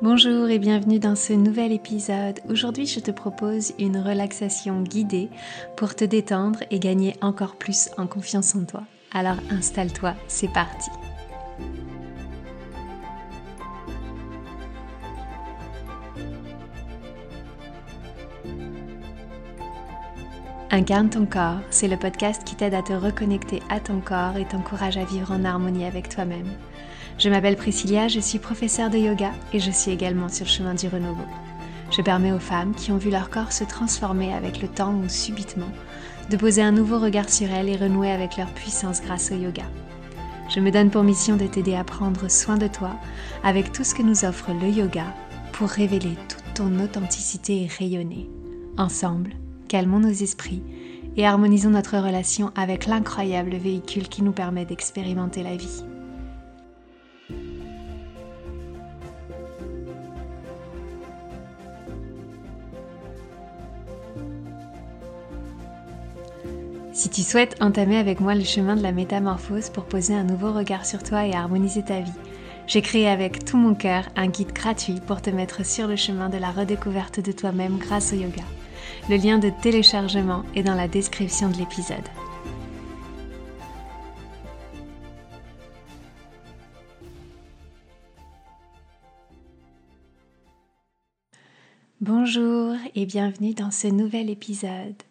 Bonjour et bienvenue dans ce nouvel épisode. Aujourd'hui, je te propose une relaxation guidée pour te détendre et gagner encore plus en confiance en toi. Alors installe-toi, c'est parti. Incarne ton corps, c'est le podcast qui t'aide à te reconnecter à ton corps et t'encourage à vivre en harmonie avec toi-même. Je m'appelle Priscilla, je suis professeure de yoga et je suis également sur chemin du renouveau. Je permets aux femmes qui ont vu leur corps se transformer avec le temps ou subitement de poser un nouveau regard sur elles et renouer avec leur puissance grâce au yoga. Je me donne pour mission de t'aider à prendre soin de toi avec tout ce que nous offre le yoga pour révéler toute ton authenticité et rayonner. Ensemble, calmons nos esprits et harmonisons notre relation avec l'incroyable véhicule qui nous permet d'expérimenter la vie. Si tu souhaites entamer avec moi le chemin de la métamorphose pour poser un nouveau regard sur toi et harmoniser ta vie, j'ai créé avec tout mon cœur un guide gratuit pour te mettre sur le chemin de la redécouverte de toi-même grâce au yoga. Le lien de téléchargement est dans la description de l'épisode. Bonjour et bienvenue dans ce nouvel épisode.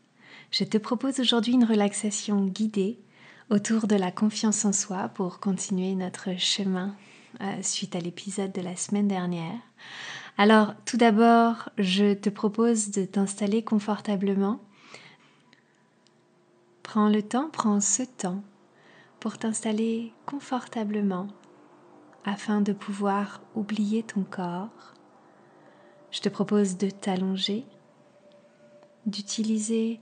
Je te propose aujourd'hui une relaxation guidée autour de la confiance en soi pour continuer notre chemin euh, suite à l'épisode de la semaine dernière. Alors, tout d'abord, je te propose de t'installer confortablement. Prends le temps, prends ce temps pour t'installer confortablement afin de pouvoir oublier ton corps. Je te propose de t'allonger, d'utiliser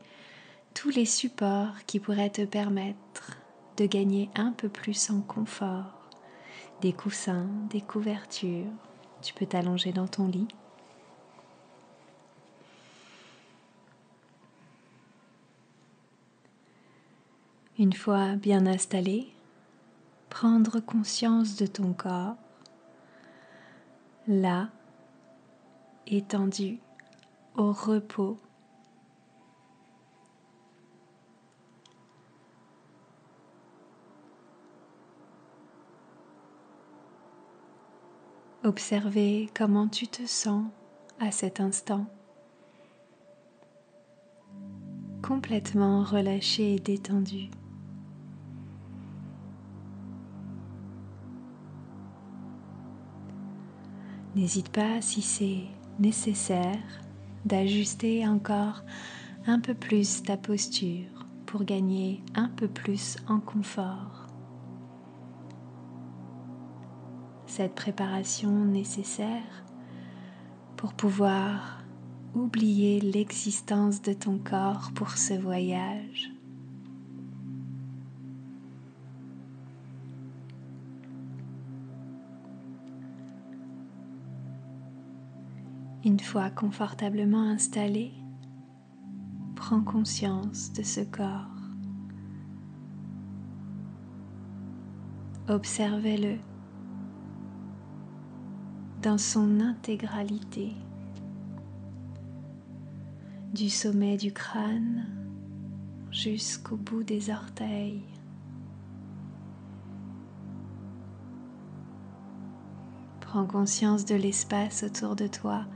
tous les supports qui pourraient te permettre de gagner un peu plus en confort, des coussins, des couvertures, tu peux t'allonger dans ton lit. Une fois bien installé, prendre conscience de ton corps, là, étendu, au repos. Observer comment tu te sens à cet instant. Complètement relâché et détendu. N'hésite pas si c'est nécessaire d'ajuster encore un peu plus ta posture pour gagner un peu plus en confort. Cette préparation nécessaire pour pouvoir oublier l'existence de ton corps pour ce voyage. Une fois confortablement installé, prends conscience de ce corps. Observez-le dans son intégralité, du sommet du crâne jusqu'au bout des orteils. Prends conscience de l'espace autour de toi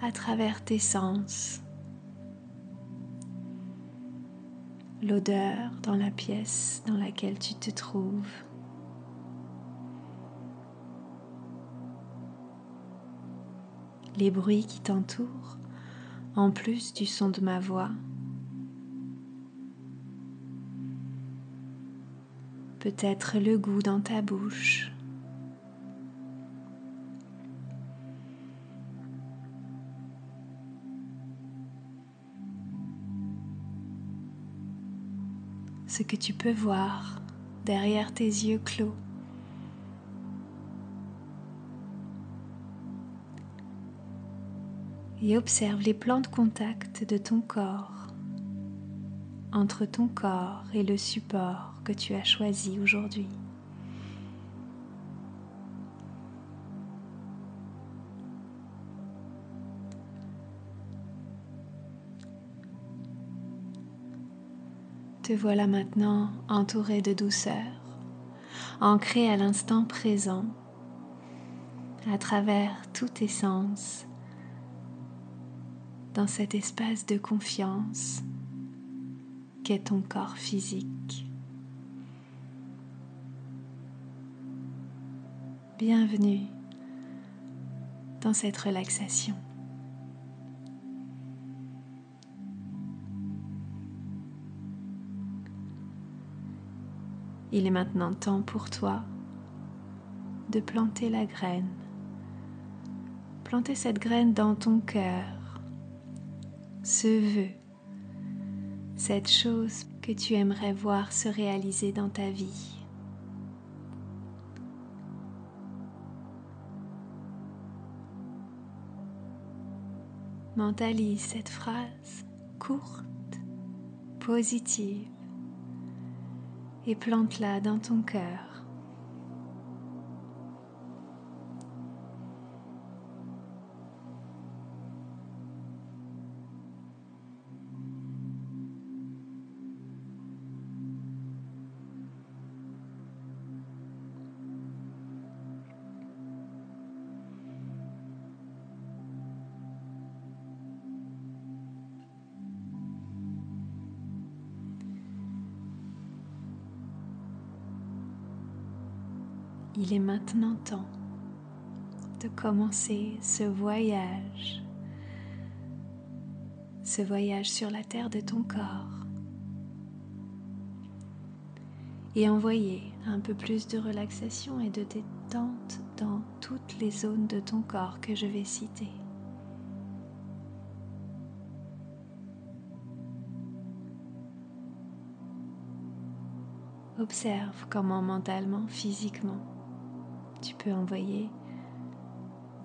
à travers tes sens. L'odeur dans la pièce dans laquelle tu te trouves. Les bruits qui t'entourent, en plus du son de ma voix. Peut-être le goût dans ta bouche. Ce que tu peux voir derrière tes yeux clos. et observe les plans de contact de ton corps entre ton corps et le support que tu as choisi aujourd'hui. Te voilà maintenant entouré de douceur, ancré à l'instant présent, à travers tous tes sens dans cet espace de confiance qu'est ton corps physique. Bienvenue dans cette relaxation. Il est maintenant temps pour toi de planter la graine. Planter cette graine dans ton cœur. Ce vœu. Cette chose que tu aimerais voir se réaliser dans ta vie. Mentalise cette phrase courte, positive et plante-la dans ton cœur. Il est maintenant temps de commencer ce voyage, ce voyage sur la terre de ton corps et envoyer un peu plus de relaxation et de détente dans toutes les zones de ton corps que je vais citer. Observe comment mentalement, physiquement, tu peux envoyer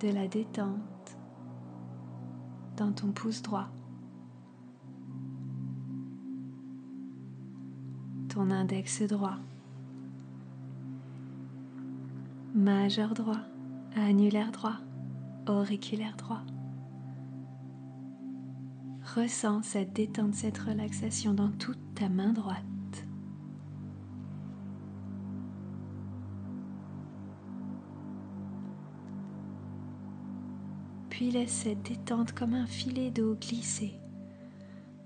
de la détente dans ton pouce droit, ton index droit, majeur droit, annulaire droit, auriculaire droit. Ressens cette détente, cette relaxation dans toute ta main droite. Puis laisse cette détente comme un filet d'eau glisser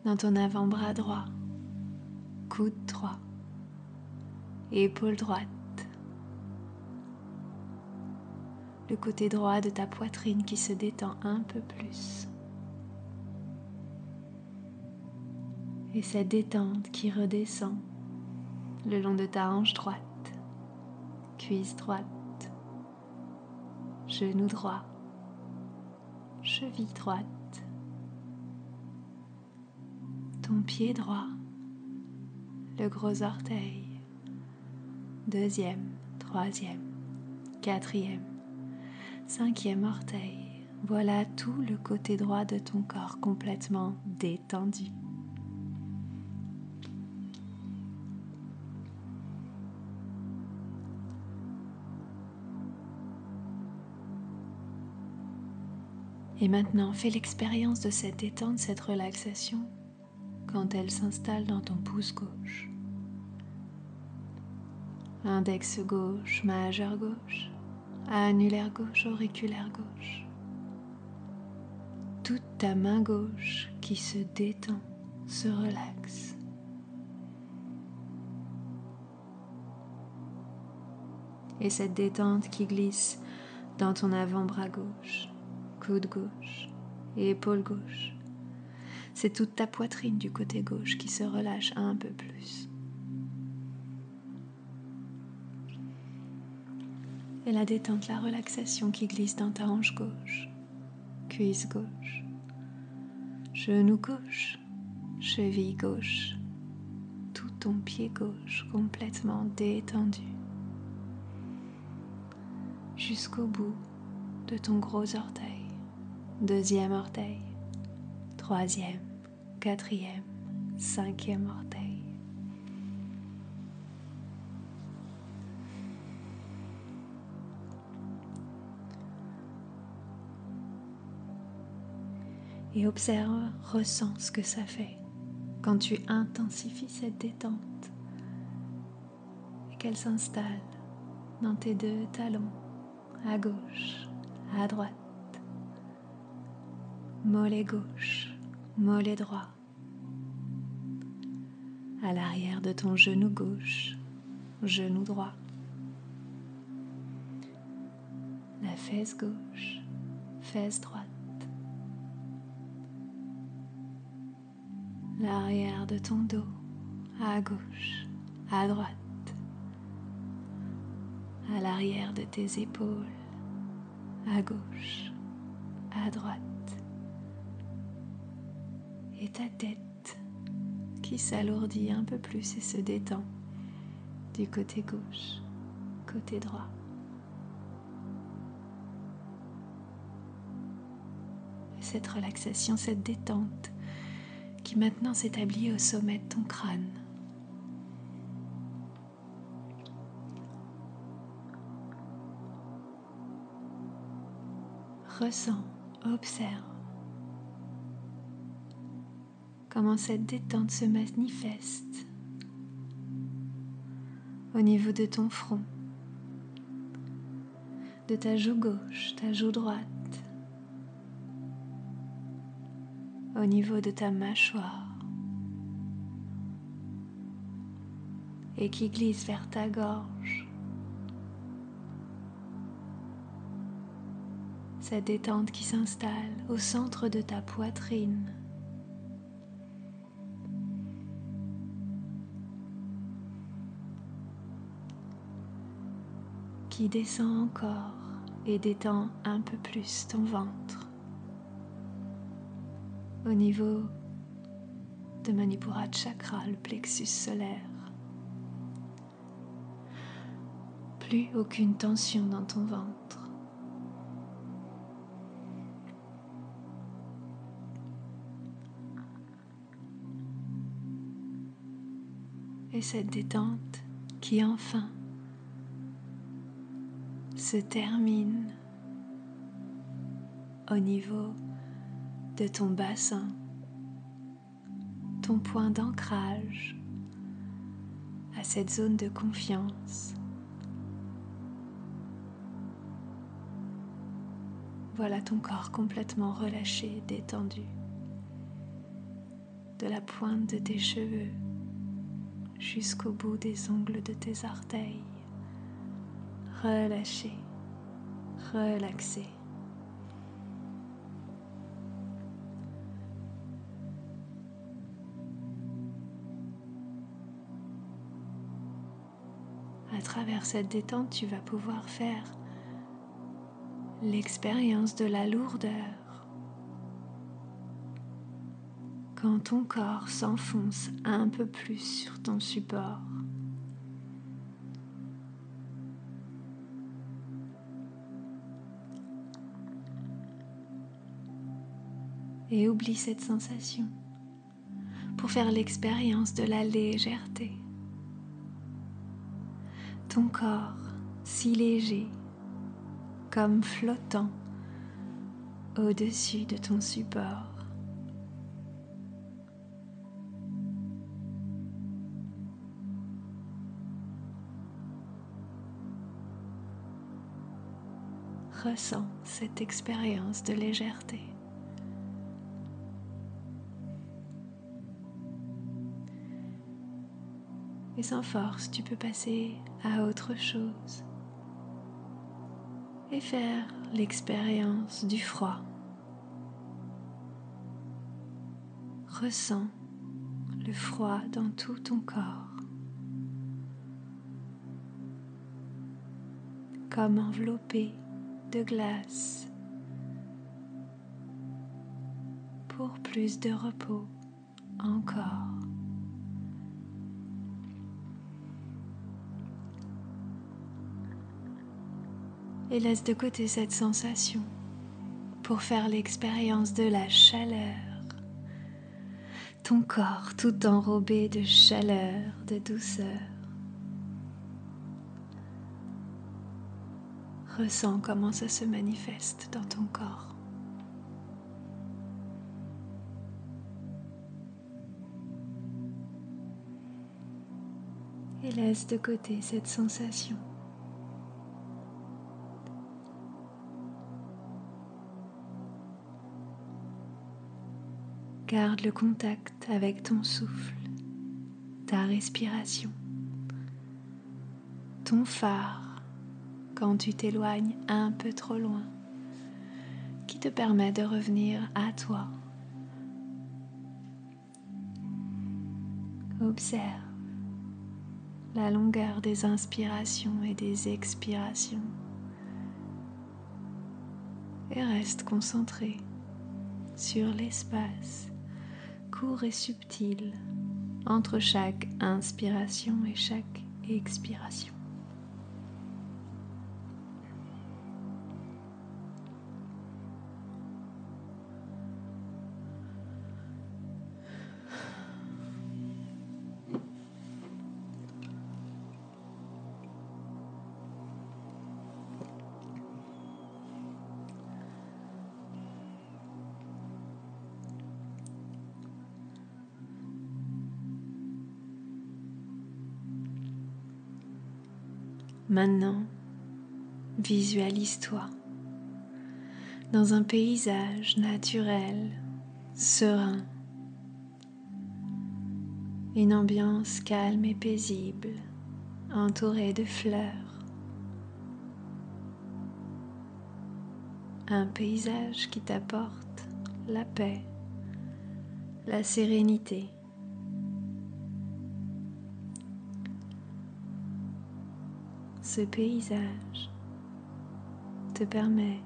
dans ton avant-bras droit, coude droit, épaule droite, le côté droit de ta poitrine qui se détend un peu plus. Et cette détente qui redescend le long de ta hanche droite, cuisse droite, genou droit cheville droite, ton pied droit, le gros orteil, deuxième, troisième, quatrième, cinquième orteil. Voilà tout le côté droit de ton corps complètement détendu. Et maintenant, fais l'expérience de cette détente, cette relaxation quand elle s'installe dans ton pouce gauche. Index gauche, majeur gauche, annulaire gauche, auriculaire gauche. Toute ta main gauche qui se détend, se relaxe. Et cette détente qui glisse dans ton avant-bras gauche coude gauche et épaule gauche. C'est toute ta poitrine du côté gauche qui se relâche un peu plus. Et la détente, la relaxation qui glisse dans ta hanche gauche, cuisse gauche, genou gauche, cheville gauche, tout ton pied gauche complètement détendu jusqu'au bout de ton gros orteil deuxième orteil, troisième, quatrième, cinquième orteil. Et observe, ressens ce que ça fait quand tu intensifies cette détente et qu'elle s'installe dans tes deux talons, à gauche, à droite, mollet gauche, mollet droit, à l'arrière de ton genou gauche, genou droit, la fesse gauche, fesse droite, l'arrière de ton dos, à gauche, à droite, à l'arrière de tes épaules, à gauche, à droite, et ta tête qui s'alourdit un peu plus et se détend du côté gauche, côté droit. cette relaxation, cette détente qui maintenant s'établit au sommet de ton crâne. Ressens, observe comment cette détente se manifeste au niveau de ton front, de ta joue gauche, ta joue droite, au niveau de ta mâchoire et qui glisse vers ta gorge. Cette détente qui s'installe au centre de ta poitrine. Qui descend encore et détend un peu plus ton ventre au niveau de Manipura Chakra, le plexus solaire. Plus aucune tension dans ton ventre. Et cette détente qui enfin se termine au niveau de ton bassin, ton point d'ancrage à cette zone de confiance. Voilà ton corps complètement relâché, détendu, de la pointe de tes cheveux jusqu'au bout des ongles de tes orteils relâché, relaxé. À travers cette détente, tu vas pouvoir faire l'expérience de la lourdeur. Quand ton corps s'enfonce un peu plus sur ton support. Et oublie cette sensation pour faire l'expérience de la légèreté. Ton corps si léger, comme flottant au-dessus de ton support. Ressens cette expérience de légèreté. Et sans force, tu peux passer à autre chose et faire l'expérience du froid. Ressens le froid dans tout ton corps, comme enveloppé de glace pour plus de repos encore. et laisse de côté cette sensation pour faire l'expérience de la chaleur. Ton corps tout enrobé de chaleur, de douceur. Ressens comment ça se manifeste dans ton corps. Et laisse de côté cette sensation Garde le contact avec ton souffle, ta respiration, ton phare quand tu t'éloignes un peu trop loin, qui te permet de revenir à toi. Observe la longueur des inspirations et des expirations et reste concentré sur l'espace court et subtil entre chaque inspiration et chaque expiration. Maintenant, visualise-toi dans un paysage naturel, serein, une ambiance calme et paisible, entourée de fleurs. Un paysage qui t'apporte la paix, la sérénité ce paysage te permet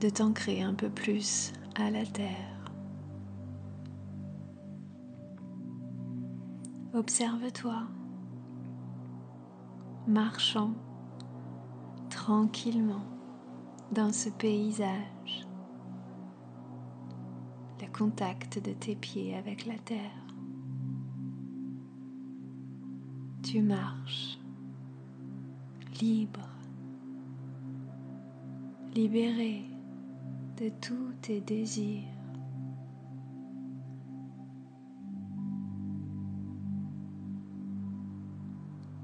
de t'ancrer un peu plus à la terre. Observe-toi marchant tranquillement dans ce paysage, le contact de tes pieds avec la terre. Tu marches libre, libéré de tous tes désirs.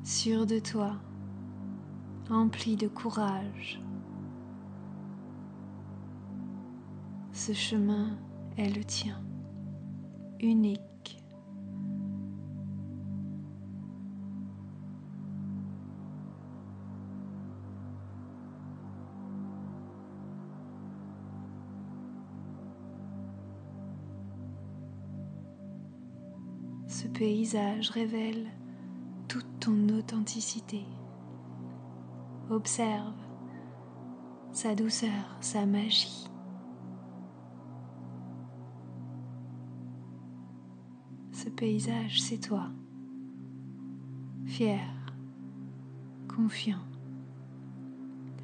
Sûr de toi, empli de courage. Ce chemin est le tien, unique. Ce paysage révèle toute ton authenticité. Observe sa douceur, sa magie. Ce paysage, c'est toi, fier, confiant,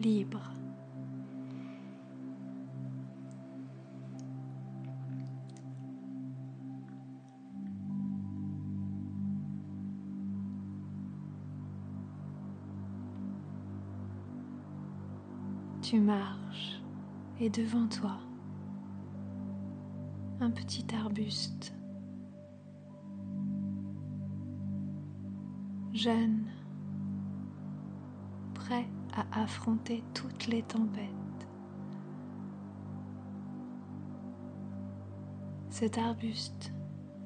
libre. Tu marches et devant toi, un petit arbuste, jeune, prêt à affronter toutes les tempêtes. Cet arbuste,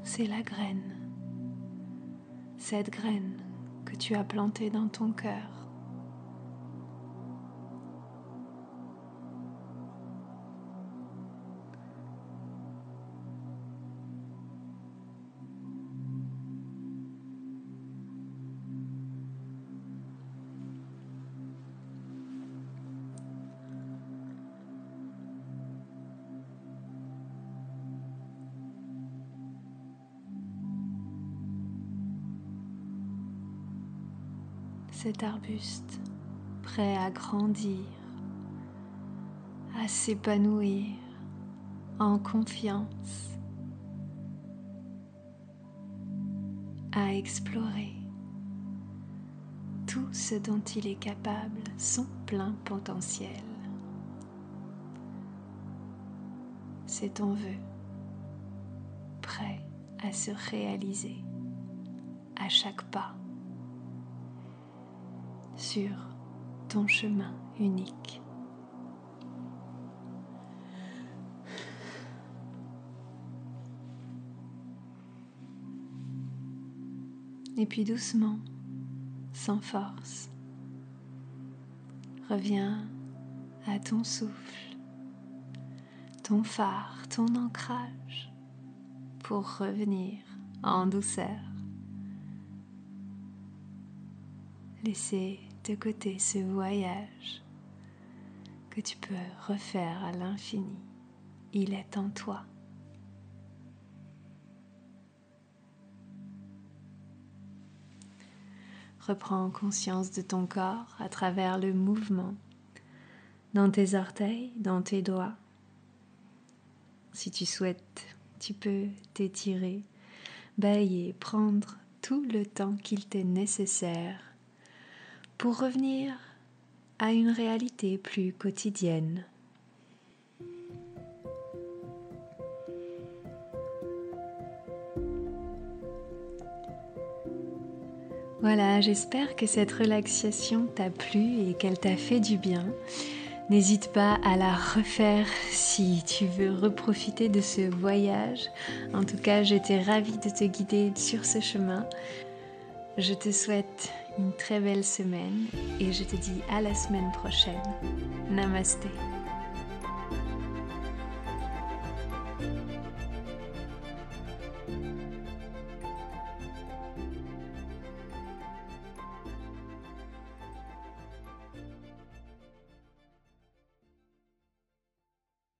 c'est la graine, cette graine que tu as plantée dans ton cœur cet arbuste prêt à grandir, à s'épanouir en confiance, à explorer tout ce dont il est capable, son plein potentiel. C'est ton vœu, prêt à se réaliser à chaque pas sur ton chemin unique. Et puis doucement, sans force, reviens à ton souffle, ton phare, ton ancrage, pour revenir en douceur. Laissez côté ce voyage que tu peux refaire à l'infini. Il est en toi. Reprends conscience de ton corps à travers le mouvement dans tes orteils, dans tes doigts. Si tu souhaites, tu peux t'étirer, bailler, prendre tout le temps qu'il t'est nécessaire pour revenir à une réalité plus quotidienne. Voilà, j'espère que cette relaxation t'a plu et qu'elle t'a fait du bien. N'hésite pas à la refaire si tu veux reprofiter de ce voyage. En tout cas, j'étais ravie de te guider sur ce chemin. Je te souhaite une très belle semaine et je te dis à la semaine prochaine. Namasté.